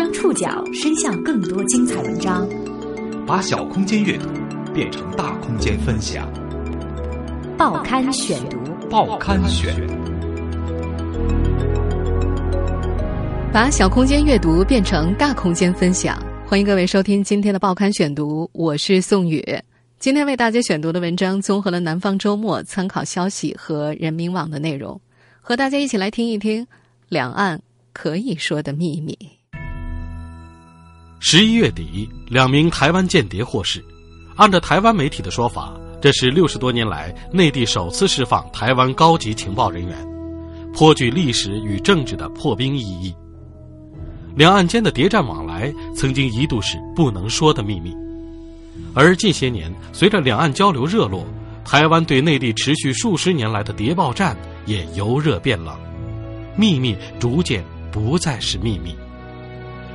将触角伸向更多精彩文章，把小空间阅读变成大空间分享。报刊选读，报刊选，把小空间阅读变成大空间分享。欢迎各位收听今天的报刊选读，我是宋宇。今天为大家选读的文章综合了《南方周末》、参考消息和人民网的内容，和大家一起来听一听两岸可以说的秘密。十一月底，两名台湾间谍获释。按照台湾媒体的说法，这是六十多年来内地首次释放台湾高级情报人员，颇具历史与政治的破冰意义。两岸间的谍战往来曾经一度是不能说的秘密，而近些年，随着两岸交流热络，台湾对内地持续数十年来的谍报战也由热变冷，秘密逐渐不再是秘密。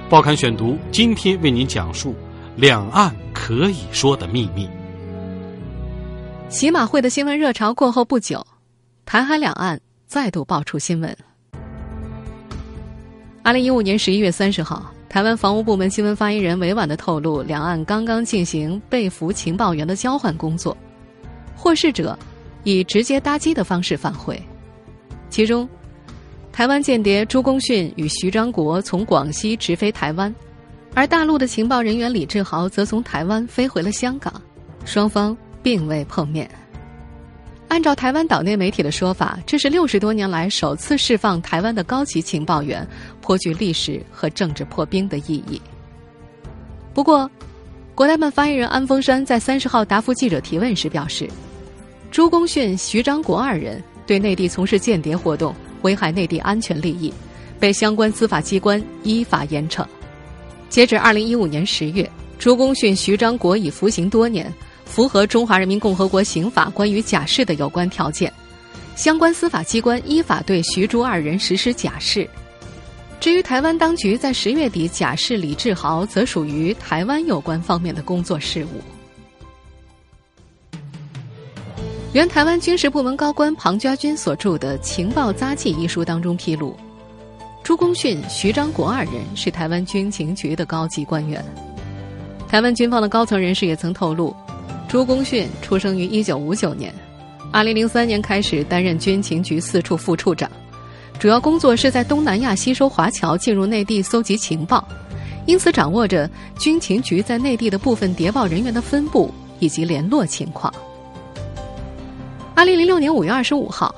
报刊选读，今天为您讲述两岸可以说的秘密。喜马会的新闻热潮过后不久，台海两岸再度爆出新闻。二零一五年十一月三十号，台湾防务部门新闻发言人委婉的透露，两岸刚刚进行被俘情报员的交换工作，获释者以直接搭机的方式返回，其中。台湾间谍朱功训与徐章国从广西直飞台湾，而大陆的情报人员李志豪则从台湾飞回了香港，双方并未碰面。按照台湾岛内媒体的说法，这是六十多年来首次释放台湾的高级情报员，颇具历史和政治破冰的意义。不过，国台办发言人安峰山在三十号答复记者提问时表示，朱功训、徐章国二人对内地从事间谍活动。危害内地安全利益，被相关司法机关依法严惩。截止二零一五年十月，朱公训、徐章国已服刑多年，符合《中华人民共和国刑法》关于假释的有关条件。相关司法机关依法对徐朱二人实施假释。至于台湾当局在十月底假释李志豪，则属于台湾有关方面的工作事务。原台湾军事部门高官庞家军所著的《情报杂记》一书当中披露，朱公训、徐章国二人是台湾军情局的高级官员。台湾军方的高层人士也曾透露，朱公训出生于一九五九年，二零零三年开始担任军情局四处副处长，主要工作是在东南亚吸收华侨进入内地搜集情报，因此掌握着军情局在内地的部分谍报人员的分布以及联络情况。二零零六年五月二十五号，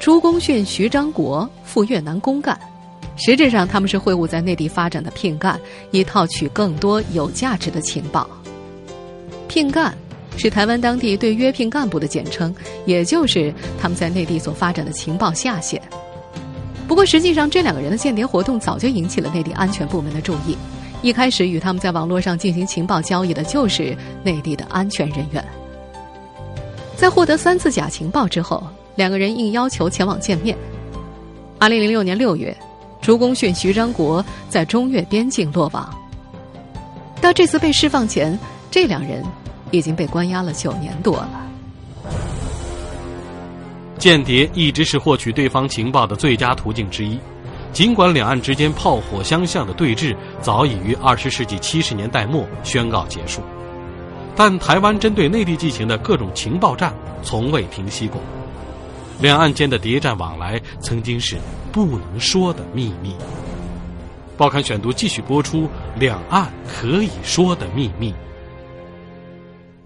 朱公训、徐章国赴越南公干，实质上他们是会晤在内地发展的聘干，以套取更多有价值的情报。聘干是台湾当地对约聘干部的简称，也就是他们在内地所发展的情报下线。不过，实际上这两个人的间谍活动早就引起了内地安全部门的注意。一开始与他们在网络上进行情报交易的就是内地的安全人员。在获得三次假情报之后，两个人应要求前往见面。二零零六年六月，朱公训、徐章国在中越边境落网。到这次被释放前，这两人已经被关押了九年多了。间谍一直是获取对方情报的最佳途径之一，尽管两岸之间炮火相向的对峙早已于二十世纪七十年代末宣告结束。但台湾针对内地进行的各种情报战从未停息过，两岸间的谍战往来曾经是不能说的秘密。报刊选读继续播出：两岸可以说的秘密。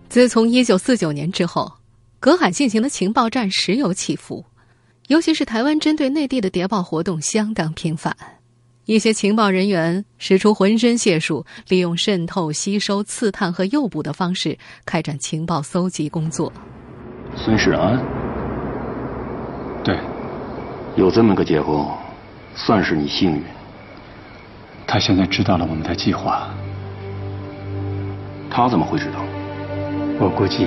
自从一九四九年之后，隔海进行的情报战时有起伏，尤其是台湾针对内地的谍报活动相当频繁。一些情报人员使出浑身解数，利用渗透、吸收、刺探和诱捕的方式开展情报搜集工作。孙世安，对，有这么个结果，算是你幸运。他现在知道了我们的计划。他怎么会知道？我估计，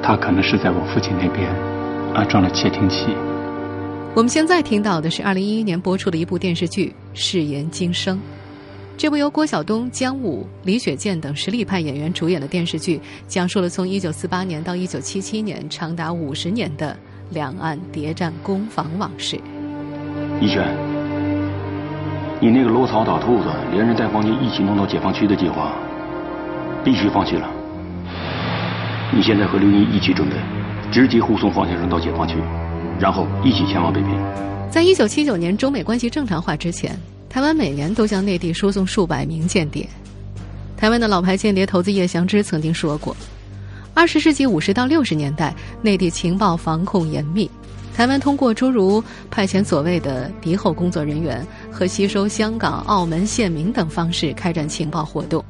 他可能是在我父亲那边安装了窃听器。我们现在听到的是二零一一年播出的一部电视剧《誓言今生》。这部由郭晓东、姜武、李雪健等实力派演员主演的电视剧，讲述了从一九四八年到一九七七年长达五十年的两岸谍战攻防往事。一轩，你那个搂草打兔子，连人带黄金一起弄到解放区的计划，必须放弃了。你现在和刘英一起准备，直接护送方先生到解放区，然后一起前往北平。在一九七九年中美关系正常化之前，台湾每年都向内地输送数百名间谍。台湾的老牌间谍头子叶祥之曾经说过：“二十世纪五十到六十年代，内地情报防控严密。”台湾通过诸如派遣所谓的敌后工作人员和吸收香港、澳门县民等方式开展情报活动。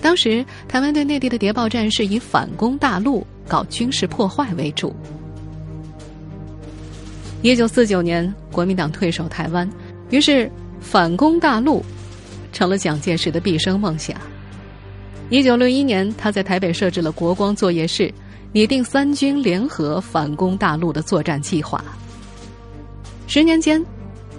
当时，台湾对内地的谍报战是以反攻大陆、搞军事破坏为主。一九四九年，国民党退守台湾，于是反攻大陆成了蒋介石的毕生梦想。一九六一年，他在台北设置了国光作业室。拟定三军联合反攻大陆的作战计划。十年间，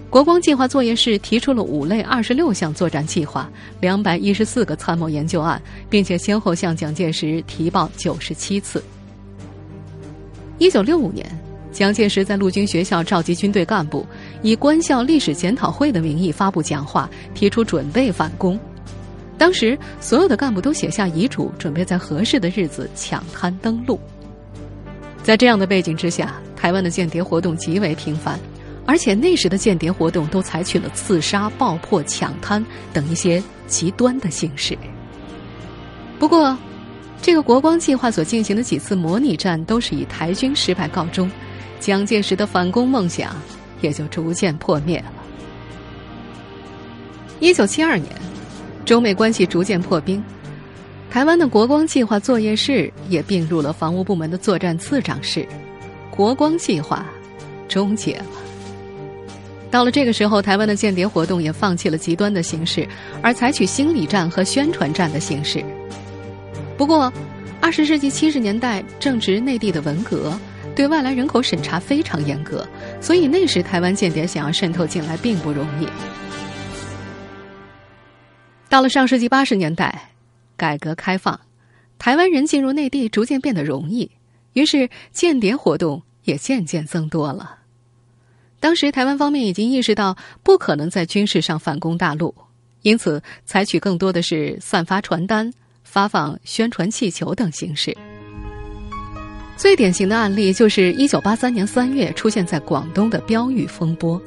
国光计划作业室提出了五类二十六项作战计划、两百一十四个参谋研究案，并且先后向蒋介石提报九十七次。一九六五年，蒋介石在陆军学校召集军队干部，以官校历史检讨会的名义发布讲话，提出准备反攻。当时，所有的干部都写下遗嘱，准备在合适的日子抢滩登陆。在这样的背景之下，台湾的间谍活动极为频繁，而且那时的间谍活动都采取了刺杀、爆破、抢滩等一些极端的形式。不过，这个国光计划所进行的几次模拟战都是以台军失败告终，蒋介石的反攻梦想也就逐渐破灭了。一九七二年。中美关系逐渐破冰，台湾的国光计划作业室也并入了防务部门的作战次长室，国光计划终结了。到了这个时候，台湾的间谍活动也放弃了极端的形式，而采取心理战和宣传战的形式。不过，二十世纪七十年代正值内地的文革，对外来人口审查非常严格，所以那时台湾间谍想要渗透进来并不容易。到了上世纪八十年代，改革开放，台湾人进入内地逐渐变得容易，于是间谍活动也渐渐增多了。当时台湾方面已经意识到不可能在军事上反攻大陆，因此采取更多的是散发传单、发放宣传气球等形式。最典型的案例就是一九八三年三月出现在广东的标语风波。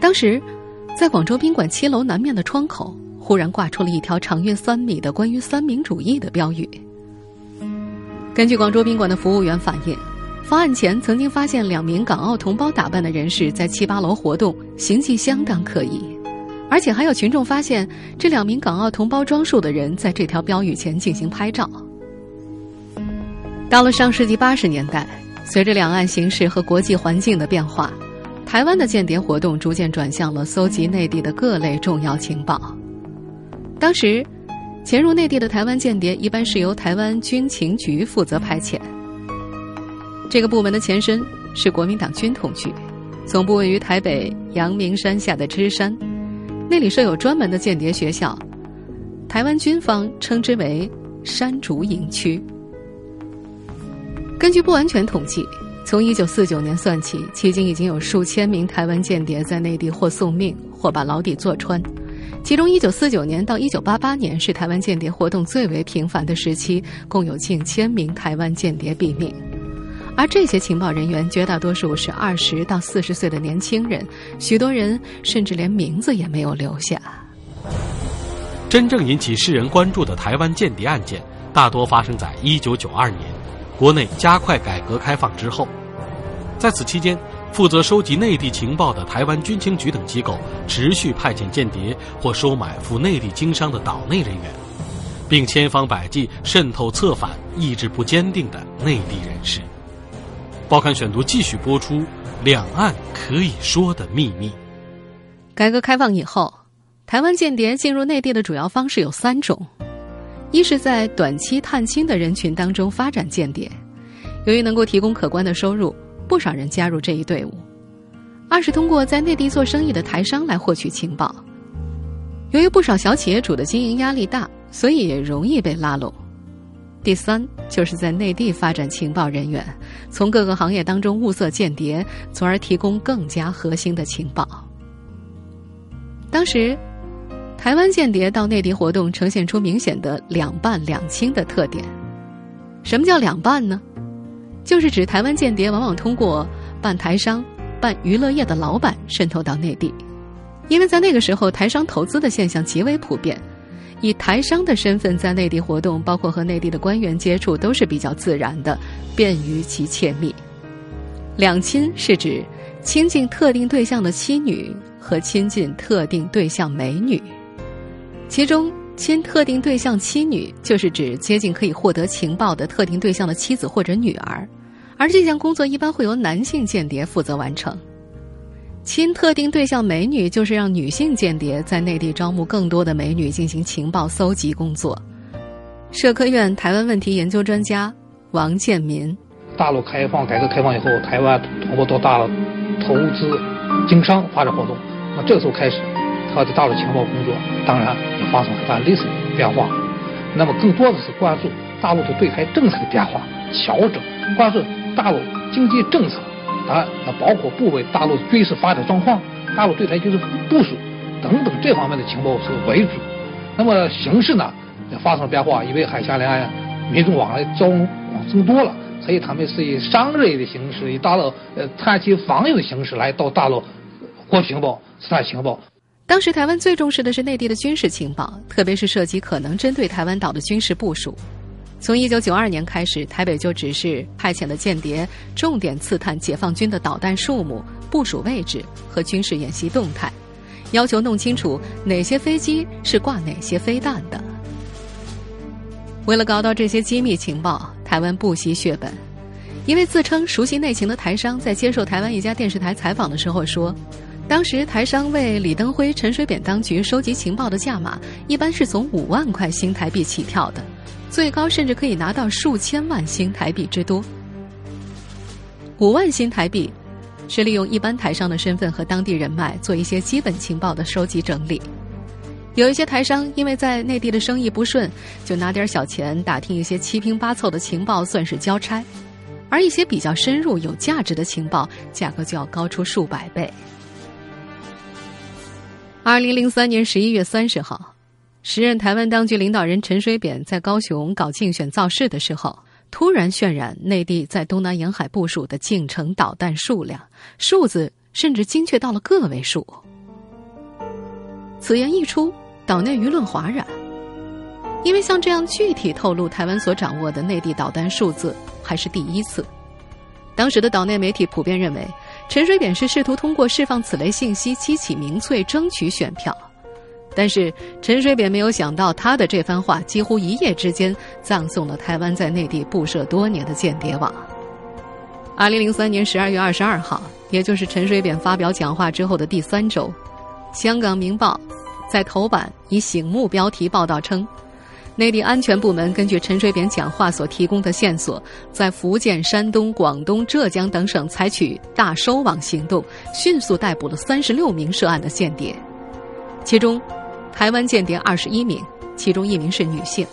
当时。在广州宾馆七楼南面的窗口，忽然挂出了一条长约三米的关于三民主义的标语。根据广州宾馆的服务员反映，发案前曾经发现两名港澳同胞打扮的人士在七八楼活动，形迹相当可疑，而且还有群众发现这两名港澳同胞装束的人在这条标语前进行拍照。到了上世纪八十年代，随着两岸形势和国际环境的变化。台湾的间谍活动逐渐转向了搜集内地的各类重要情报。当时，潜入内地的台湾间谍一般是由台湾军情局负责派遣。这个部门的前身是国民党军统局，总部位于台北阳明山下的芝山，那里设有专门的间谍学校，台湾军方称之为“山竹营区”。根据不完全统计。从一九四九年算起，迄今已经有数千名台湾间谍在内地或送命，或把牢底坐穿。其中，一九四九年到一九八八年是台湾间谍活动最为频繁的时期，共有近千名台湾间谍毙命。而这些情报人员绝大多数是二十到四十岁的年轻人，许多人甚至连名字也没有留下。真正引起世人关注的台湾间谍案件，大多发生在一九九二年。国内加快改革开放之后，在此期间，负责收集内地情报的台湾军情局等机构持续派遣间谍或收买赴内地经商的岛内人员，并千方百计渗透策反意志不坚定的内地人士。报刊选读继续播出《两岸可以说的秘密》。改革开放以后，台湾间谍进入内地的主要方式有三种。一是在短期探亲的人群当中发展间谍，由于能够提供可观的收入，不少人加入这一队伍；二是通过在内地做生意的台商来获取情报，由于不少小企业主的经营压力大，所以也容易被拉拢；第三就是在内地发展情报人员，从各个行业当中物色间谍，从而提供更加核心的情报。当时，台湾间谍到内地活动呈现出明显的两半两清的特点。什么叫两半呢？就是指台湾间谍往往通过办台商、办娱乐业的老板渗透到内地，因为在那个时候台商投资的现象极为普遍，以台商的身份在内地活动，包括和内地的官员接触，都是比较自然的，便于其窃密。两亲是指亲近特定对象的妻女和亲近特定对象美女，其中。亲特定对象妻女，就是指接近可以获得情报的特定对象的妻子或者女儿，而这项工作一般会由男性间谍负责完成。亲特定对象美女，就是让女性间谍在内地招募更多的美女进行情报搜集工作。社科院台湾问题研究专家王建民：大陆开放、改革开放以后，台湾通过多大陆投资、经商发展活动，那这个时候开始。他的大陆情报工作当然也发生很大历史变化，那么更多的是关注大陆的对台政策的变化、调整，关注大陆经济政策，啊那包括部位大陆军事发展状况、大陆对台军事部署等等这方面的情报是为主。那么形势呢也发生了变化，因为海峡两岸民众往来交往增多了，所以他们是以商人的形式，以大陆呃探亲访友的形式来到大陆获情报、探情报。当时台湾最重视的是内地的军事情报，特别是涉及可能针对台湾岛的军事部署。从一九九二年开始，台北就指示派遣的间谍重点刺探解放军的导弹数目、部署位置和军事演习动态，要求弄清楚哪些飞机是挂哪些飞弹的。为了搞到这些机密情报，台湾不惜血本。一位自称熟悉内情的台商在接受台湾一家电视台采访的时候说。当时台商为李登辉、陈水扁当局收集情报的价码，一般是从五万块新台币起跳的，最高甚至可以拿到数千万新台币之多。五万新台币，是利用一般台商的身份和当地人脉做一些基本情报的收集整理。有一些台商因为在内地的生意不顺，就拿点小钱打听一些七拼八凑的情报，算是交差；而一些比较深入、有价值的情报，价格就要高出数百倍。二零零三年十一月三十号，时任台湾当局领导人陈水扁在高雄搞竞选造势的时候，突然渲染内地在东南沿海部署的近程导弹数量，数字甚至精确到了个位数。此言一出，岛内舆论哗然，因为像这样具体透露台湾所掌握的内地导弹数字还是第一次。当时的岛内媒体普遍认为。陈水扁是试图通过释放此类信息激起民粹，争取选票。但是陈水扁没有想到，他的这番话几乎一夜之间葬送了台湾在内地布设多年的间谍网。二零零三年十二月二十二号，也就是陈水扁发表讲话之后的第三周，《香港明报》在头版以醒目标题报道称。内地安全部门根据陈水扁讲话所提供的线索，在福建、山东、广东、浙江等省采取大收网行动，迅速逮捕了三十六名涉案的间谍，其中台湾间谍二十一名，其中一名是女性，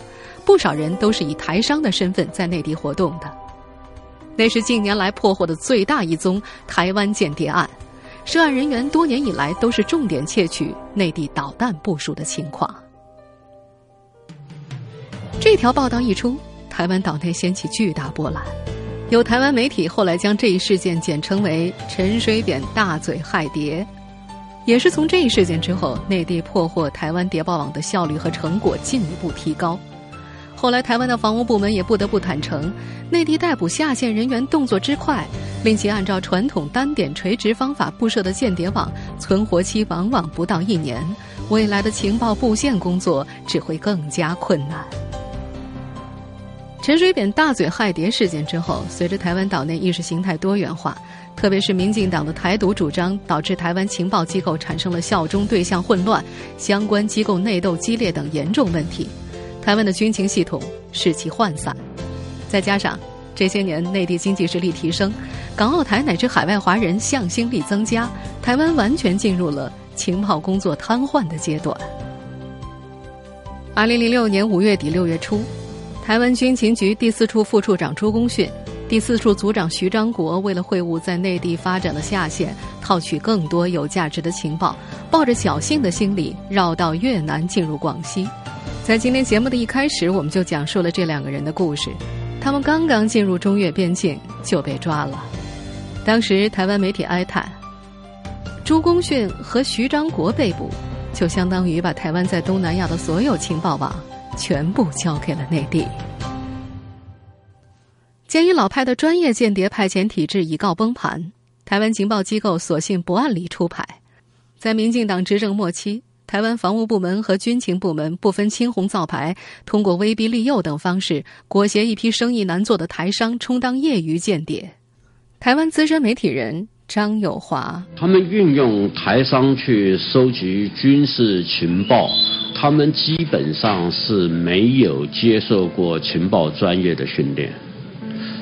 不少人都是以台商的身份在内地活动的。那是近年来破获的最大一宗台湾间谍案，涉案人员多年以来都是重点窃取内地导弹部署的情况。这条报道一出，台湾岛内掀起巨大波澜。有台湾媒体后来将这一事件简称为“陈水扁大嘴害谍”。也是从这一事件之后，内地破获台湾谍报网的效率和成果进一步提高。后来，台湾的防务部门也不得不坦诚，内地逮捕下线人员动作之快，令其按照传统单点垂直方法布设的间谍网存活期往往不到一年，未来的情报布线工作只会更加困难。陈水扁大嘴害谍事件之后，随着台湾岛内意识形态多元化，特别是民进党的台独主张，导致台湾情报机构产生了效忠对象混乱、相关机构内斗激烈等严重问题，台湾的军情系统士气涣散。再加上这些年内地经济实力提升，港澳台乃至海外华人向心力增加，台湾完全进入了情报工作瘫痪的阶段。二零零六年五月底六月初。台湾军情局第四处副处长朱公训、第四处组长徐章国为了会晤在内地发展的下线，套取更多有价值的情报，抱着侥幸的心理绕道越南进入广西。在今天节目的一开始，我们就讲述了这两个人的故事。他们刚刚进入中越边境就被抓了。当时台湾媒体哀叹：朱公训和徐章国被捕，就相当于把台湾在东南亚的所有情报网全部交给了内地。鉴于老派的专业间谍派遣体制已告崩盘，台湾情报机构索性不按理出牌。在民进党执政末期，台湾防务部门和军情部门不分青红皂白，通过威逼利诱等方式，裹挟一批生意难做的台商充当业余间谍。台湾资深媒体人张友华，他们运用台商去收集军事情报，他们基本上是没有接受过情报专业的训练。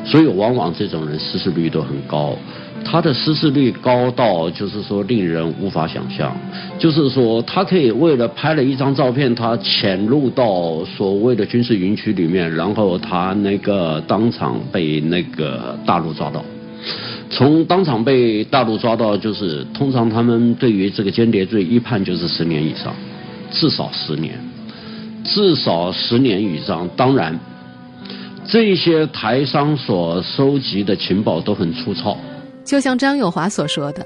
所以，往往这种人失事率都很高。他的失事率高到就是说令人无法想象。就是说，他可以为了拍了一张照片，他潜入到所谓的军事营区里面，然后他那个当场被那个大陆抓到。从当场被大陆抓到，就是通常他们对于这个间谍罪一判就是十年以上，至少十年，至少十年以上。当然。这些台商所收集的情报都很粗糙，就像张友华所说的，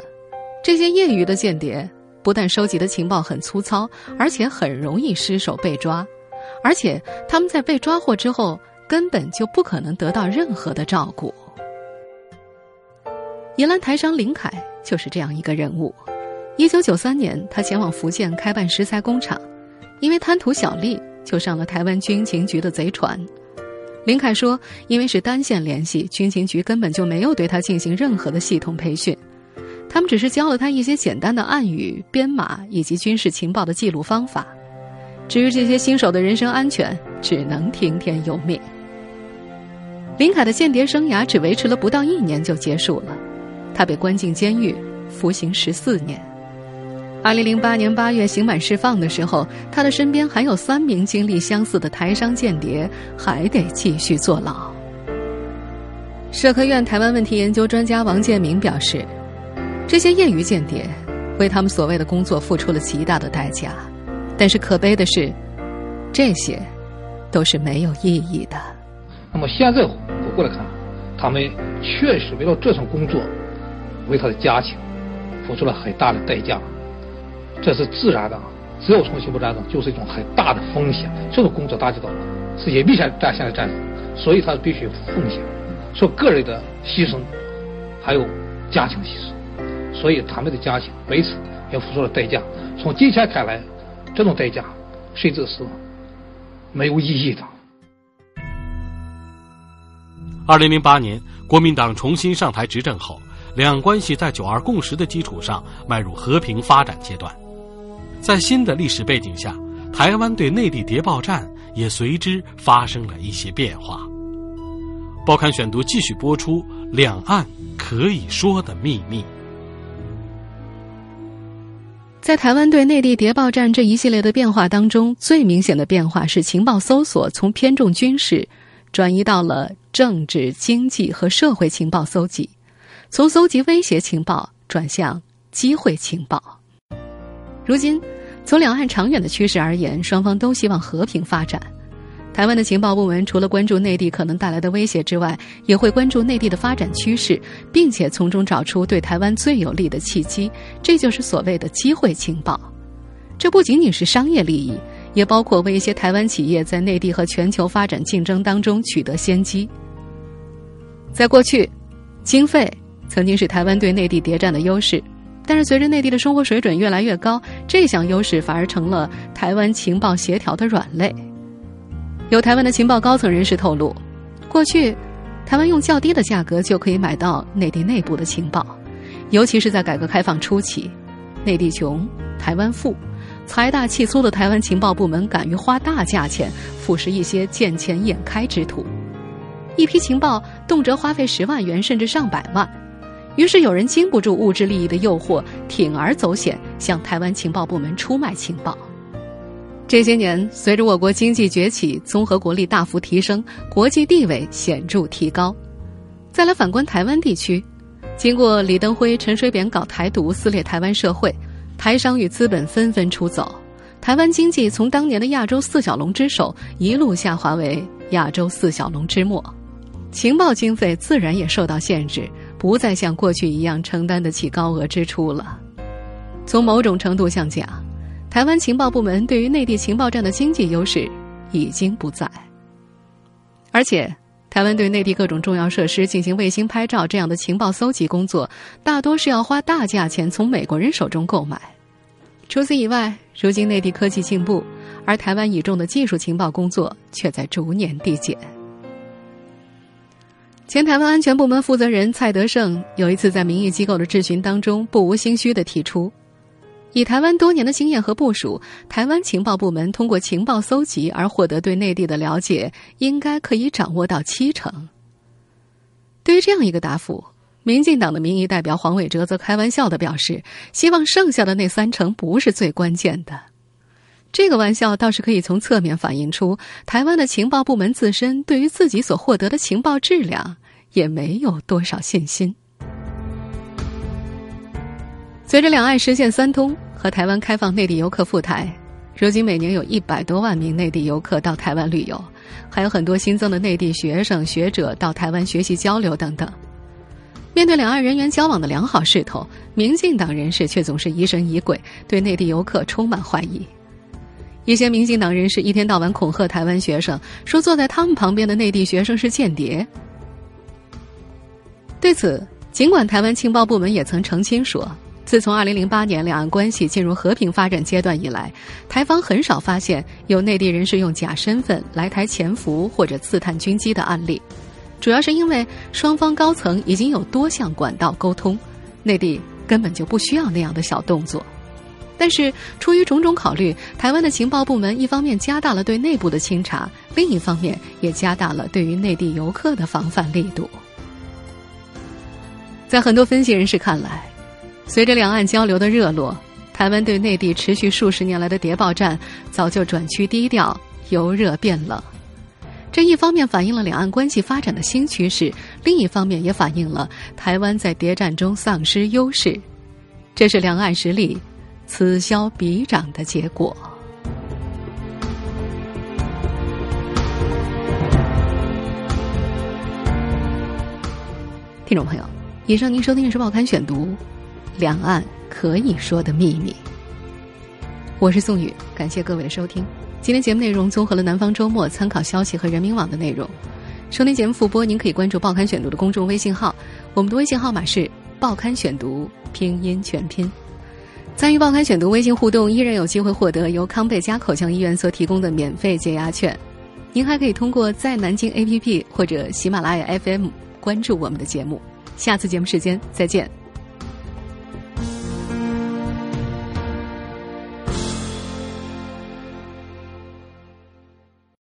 这些业余的间谍不但收集的情报很粗糙，而且很容易失手被抓，而且他们在被抓获之后根本就不可能得到任何的照顾。银兰台商林凯就是这样一个人物。一九九三年，他前往福建开办石材工厂，因为贪图小利，就上了台湾军情局的贼船。林凯说：“因为是单线联系，军情局根本就没有对他进行任何的系统培训，他们只是教了他一些简单的暗语、编码以及军事情报的记录方法。至于这些新手的人身安全，只能听天由命。”林凯的间谍生涯只维持了不到一年就结束了，他被关进监狱，服刑十四年。二零零八年八月刑满释放的时候，他的身边还有三名经历相似的台商间谍，还得继续坐牢。社科院台湾问题研究专家王建明表示，这些业余间谍为他们所谓的工作付出了极大的代价，但是可悲的是，这些都是没有意义的。那么现在回过来看，他们确实为了这项工作，为他的家庭付出了很大的代价。这是自然的，只要重新不战争就是一种很大的风险。这种工作大家都是隐蔽下战线的战争，所以他必须奉献，说个人的牺牲，还有家庭牺牲，所以他们的家庭为此也付出了代价。从今天看来，这种代价甚至是没有意义的。二零零八年，国民党重新上台执政后，两关系在九二共识的基础上迈入和平发展阶段。在新的历史背景下，台湾对内地谍报战也随之发生了一些变化。报刊选读继续播出《两岸可以说的秘密》。在台湾对内地谍报战这一系列的变化当中，最明显的变化是情报搜索从偏重军事，转移到了政治、经济和社会情报搜集，从搜集威胁情报转向机会情报。如今。从两岸长远的趋势而言，双方都希望和平发展。台湾的情报部门除了关注内地可能带来的威胁之外，也会关注内地的发展趋势，并且从中找出对台湾最有利的契机。这就是所谓的机会情报。这不仅仅是商业利益，也包括为一些台湾企业在内地和全球发展竞争当中取得先机。在过去，经费曾经是台湾对内地谍战的优势。但是，随着内地的生活水准越来越高，这项优势反而成了台湾情报协调的软肋。有台湾的情报高层人士透露，过去台湾用较低的价格就可以买到内地内部的情报，尤其是在改革开放初期，内地穷，台湾富，财大气粗的台湾情报部门敢于花大价钱腐蚀一些见钱眼开之徒，一批情报动辄花费十万元甚至上百万。于是有人经不住物质利益的诱惑，铤而走险，向台湾情报部门出卖情报。这些年，随着我国经济崛起，综合国力大幅提升，国际地位显著提高。再来反观台湾地区，经过李登辉、陈水扁搞台独、撕裂台湾社会，台商与资本纷纷出走，台湾经济从当年的亚洲四小龙之首一路下滑为亚洲四小龙之末，情报经费自然也受到限制，不再像过去一样承担得起高额支出了。从某种程度上讲，台湾情报部门对于内地情报站的经济优势已经不在，而且。台湾对内地各种重要设施进行卫星拍照，这样的情报搜集工作，大多是要花大价钱从美国人手中购买。除此以外，如今内地科技进步，而台湾倚重的技术情报工作却在逐年递减。前台湾安全部门负责人蔡德胜有一次在民意机构的质询当中，不无心虚的提出。以台湾多年的经验和部署，台湾情报部门通过情报搜集而获得对内地的了解，应该可以掌握到七成。对于这样一个答复，民进党的民意代表黄伟哲则开玩笑的表示，希望剩下的那三成不是最关键的。这个玩笑倒是可以从侧面反映出，台湾的情报部门自身对于自己所获得的情报质量也没有多少信心。随着两岸实现三通和台湾开放内地游客赴台，如今每年有一百多万名内地游客到台湾旅游，还有很多新增的内地学生学者到台湾学习交流等等。面对两岸人员交往的良好势头，民进党人士却总是疑神疑鬼，对内地游客充满怀疑。一些民进党人士一天到晚恐吓台湾学生，说坐在他们旁边的内地学生是间谍。对此，尽管台湾情报部门也曾澄清说。自从2008年两岸关系进入和平发展阶段以来，台方很少发现有内地人士用假身份来台潜伏或者刺探军机的案例，主要是因为双方高层已经有多项管道沟通，内地根本就不需要那样的小动作。但是出于种种考虑，台湾的情报部门一方面加大了对内部的清查，另一方面也加大了对于内地游客的防范力度。在很多分析人士看来，随着两岸交流的热络，台湾对内地持续数十年来的谍报战早就转趋低调，由热变冷。这一方面反映了两岸关系发展的新趋势，另一方面也反映了台湾在谍战中丧失优势。这是两岸实力此消彼长的结果。听众朋友，以上您收听的是《报刊选读》。两岸可以说的秘密。我是宋宇，感谢各位的收听。今天节目内容综合了《南方周末》参考消息和人民网的内容。收听节目复播，您可以关注《报刊选读》的公众微信号，我们的微信号码是“报刊选读”拼音全拼。参与《报刊选读》微信互动，依然有机会获得由康贝佳口腔医院所提供的免费解压券。您还可以通过在南京 APP 或者喜马拉雅 FM 关注我们的节目。下次节目时间再见。